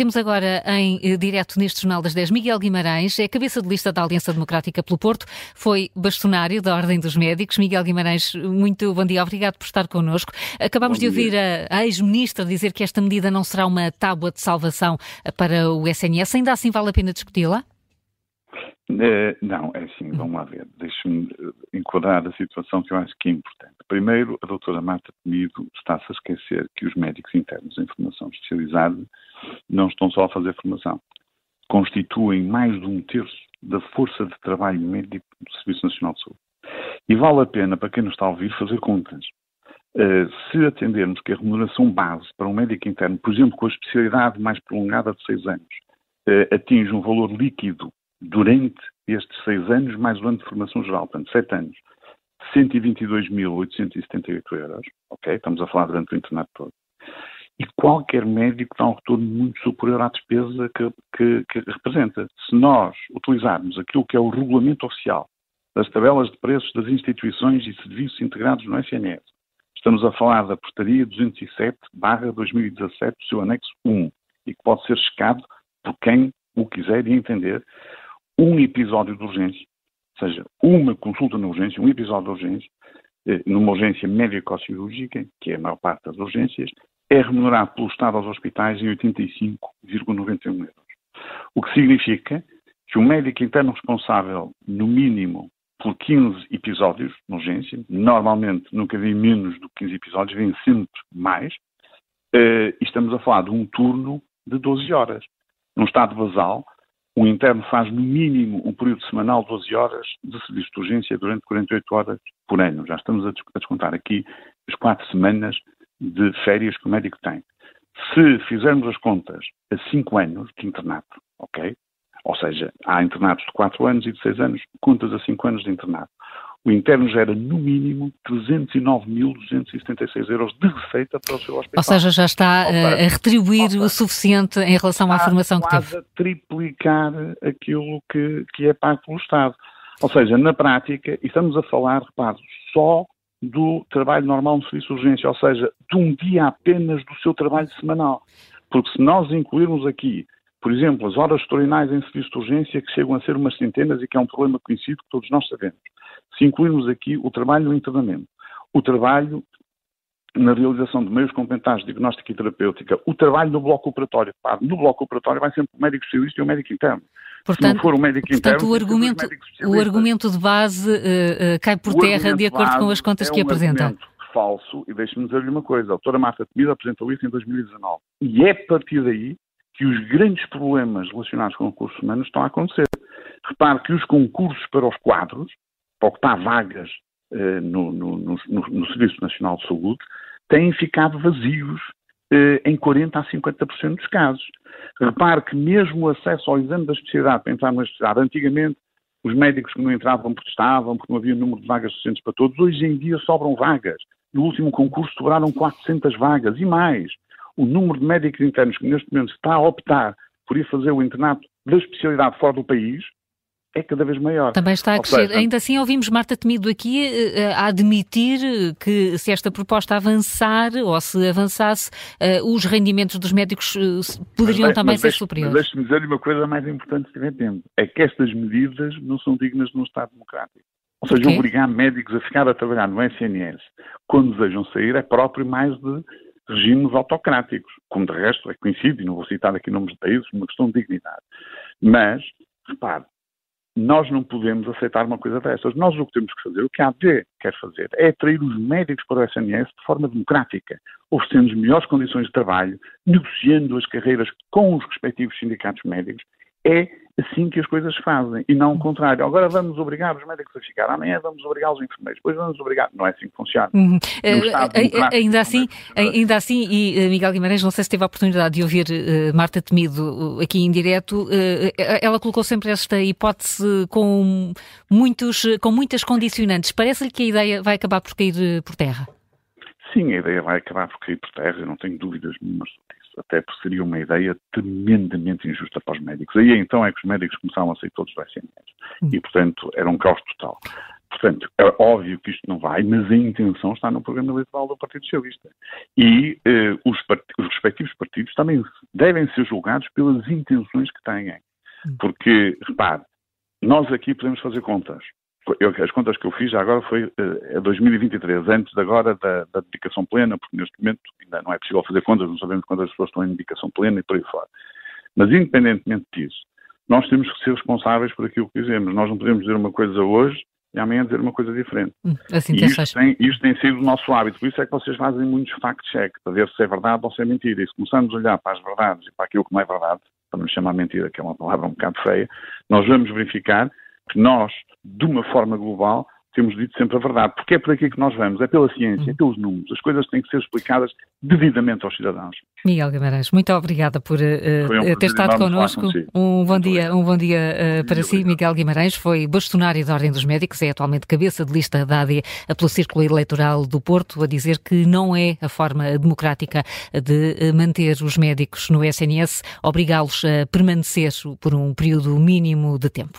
Temos agora em eh, direto neste Jornal das 10 Miguel Guimarães, é cabeça de lista da Aliança Democrática pelo Porto, foi bastonário da Ordem dos Médicos. Miguel Guimarães, muito bom dia, obrigado por estar connosco. Acabamos de ouvir a, a ex-ministra dizer que esta medida não será uma tábua de salvação para o SNS. Ainda assim vale a pena discuti-la? Uh, não, é assim, vamos lá ver. Deixe-me eh, enquadrar a situação que eu acho que é importante. Primeiro, a doutora Marta Penido está-se a esquecer que os médicos internos em formação especializada não estão só a fazer formação. Constituem mais de um terço da força de trabalho médico do Serviço Nacional de Saúde. E vale a pena, para quem nos está a ouvir, fazer contas. Uh, se atendermos que a remuneração base para um médico interno, por exemplo, com a especialidade mais prolongada de seis anos, uh, atinge um valor líquido durante estes seis anos, mais o ano de formação geral, portanto, sete anos, 122.878 euros, ok? Estamos a falar durante o internato todo. E qualquer médico dá um retorno muito superior à despesa que, que, que representa. Se nós utilizarmos aquilo que é o regulamento oficial das tabelas de preços das instituições e serviços integrados no SNS, estamos a falar da portaria 207-2017, seu anexo 1, e que pode ser checado por quem o quiser e entender, um episódio de urgência, ou seja, uma consulta na urgência, um episódio de urgência, eh, numa urgência médico-cirúrgica, que é a maior parte das urgências, é remunerado pelo Estado aos hospitais em 85,91 euros. O que significa que o médico interno responsável, no mínimo, por 15 episódios na urgência, normalmente nunca vem menos do que 15 episódios, vem sempre mais, uh, e estamos a falar de um turno de 12 horas. Num estado basal, o interno faz no mínimo um período semanal de 12 horas de serviço de urgência durante 48 horas por ano. Já estamos a descontar aqui as quatro semanas de férias que o médico tem. Se fizermos as contas a 5 anos de internato, ok? Ou seja, há internatos de 4 anos e de 6 anos, contas a 5 anos de internato o interno gera no mínimo 309.276 euros de receita para o seu hospital. Ou seja, já está seja, a retribuir seja, o suficiente em relação à formação que teve. a triplicar aquilo que, que é pago pelo Estado. Ou seja, na prática, e estamos a falar, repare, só do trabalho normal no serviço de urgência, ou seja, de um dia apenas do seu trabalho semanal. Porque se nós incluirmos aqui por exemplo, as horas extraordinárias em serviço de urgência, que chegam a ser umas centenas e que é um problema conhecido que todos nós sabemos. Se incluirmos aqui o trabalho no internamento, o trabalho na realização de meios complementares de diagnóstica e terapêutica, o trabalho no bloco operatório. Pá, no bloco operatório vai sempre o médico especialista e o médico interno. Portanto, Se não for o médico portanto, interno, o argumento, o argumento de base uh, uh, cai por terra de acordo com as contas é que um apresenta. falso, e deixe-me dizer-lhe uma coisa, a doutora Marta Temida apresentou isso em 2019. E é a partir daí que os grandes problemas relacionados com recursos humanos estão a acontecer. Repare que os concursos para os quadros, para ocupar vagas eh, no, no, no, no, Serviço Nacional de Saúde, têm ficado vazios em 40% a 50% dos casos. Repare que mesmo o acesso ao exame da especialidade para entrar numa especialidade, antigamente os médicos que não entravam protestavam porque não havia número de vagas suficientes para todos, hoje em dia sobram vagas. No último concurso sobraram 400 vagas e mais o número de médicos internos que neste momento está a optar por ir fazer o internato da especialidade fora do país é cada vez maior. Também está a crescer. Seja, Ainda assim, ouvimos Marta Temido aqui uh, a admitir que se esta proposta avançar ou se avançasse, uh, os rendimentos dos médicos uh, poderiam mas, também mas ser deixe, superiores. Deixe-me dizer-lhe uma coisa mais importante que tiver tempo. É que estas medidas não são dignas de um Estado democrático. Ou seja, okay. obrigar médicos a ficar a trabalhar no SNS quando desejam sair é próprio mais de regimes autocráticos, como de resto é conhecido, e não vou citar aqui nomes de países, uma questão de dignidade. Mas, repare, nós não podemos aceitar uma coisa dessas. Nós o que temos que fazer, o que a AD quer fazer, é atrair os médicos para o SNS de forma democrática, oferecendo melhores condições de trabalho, negociando as carreiras com os respectivos sindicatos médicos. É assim que as coisas fazem e não o contrário. Agora vamos obrigar os médicos a ficar, amanhã vamos obrigar os enfermeiros, depois vamos obrigar. Não é assim que funciona. Uhum. Uh, ainda assim, ainda assim, e uh, Miguel Guimarães, não sei se teve a oportunidade de ouvir uh, Marta Temido aqui em direto, ela colocou sempre esta hipótese com, muitos, com muitas condicionantes. Parece-lhe que a ideia vai acabar por cair por terra? Sim, a ideia vai acabar por cair por terra, eu não tenho dúvidas nenhuma sobre até porque seria uma ideia tremendamente injusta para os médicos. Aí então é que os médicos começaram a sair todos do SNS. Hum. E, portanto, era um caos total. Portanto, é óbvio que isto não vai, mas a intenção está no programa eleitoral do Partido Socialista. E eh, os, os, respectivos partidos também devem ser julgados pelas intenções que têm. Hum. Porque, repare, nós aqui podemos fazer contas. Eu, as contas que eu fiz agora foi uh, 2023, antes de agora da, da, dedicação plena, porque neste momento ainda não é possível fazer contas, não sabemos quantas pessoas estão em dedicação plena e por aí fora. Mas independentemente disso, nós temos que ser responsáveis por aquilo que dizemos. Nós não podemos dizer uma coisa hoje e amanhã dizer uma coisa diferente. Hum, assim e isto tem, isto tem, sido o nosso hábito, por isso é que vocês fazem muitos fact-check, para ver se é verdade ou se é mentira. E se começarmos a olhar para as verdades e para aquilo que não é verdade, para não chamar mentira, que é uma palavra um bocado feia, nós vamos verificar que nós, de uma forma global, temos dito sempre a verdade, porque é por aqui que nós vamos, é pela ciência, é pelos números, as coisas têm que ser explicadas devidamente aos cidadãos. Miguel Guimarães, muito obrigada por uh, um ter estado connosco. Um bom dia, um bom dia uh, para si, Miguel Guimarães, foi bastonário da Ordem dos Médicos, é atualmente cabeça de lista da AD pelo Círculo Eleitoral do Porto, a dizer que não é a forma democrática de manter os médicos no SNS, obrigá-los a permanecer por um período mínimo de tempo.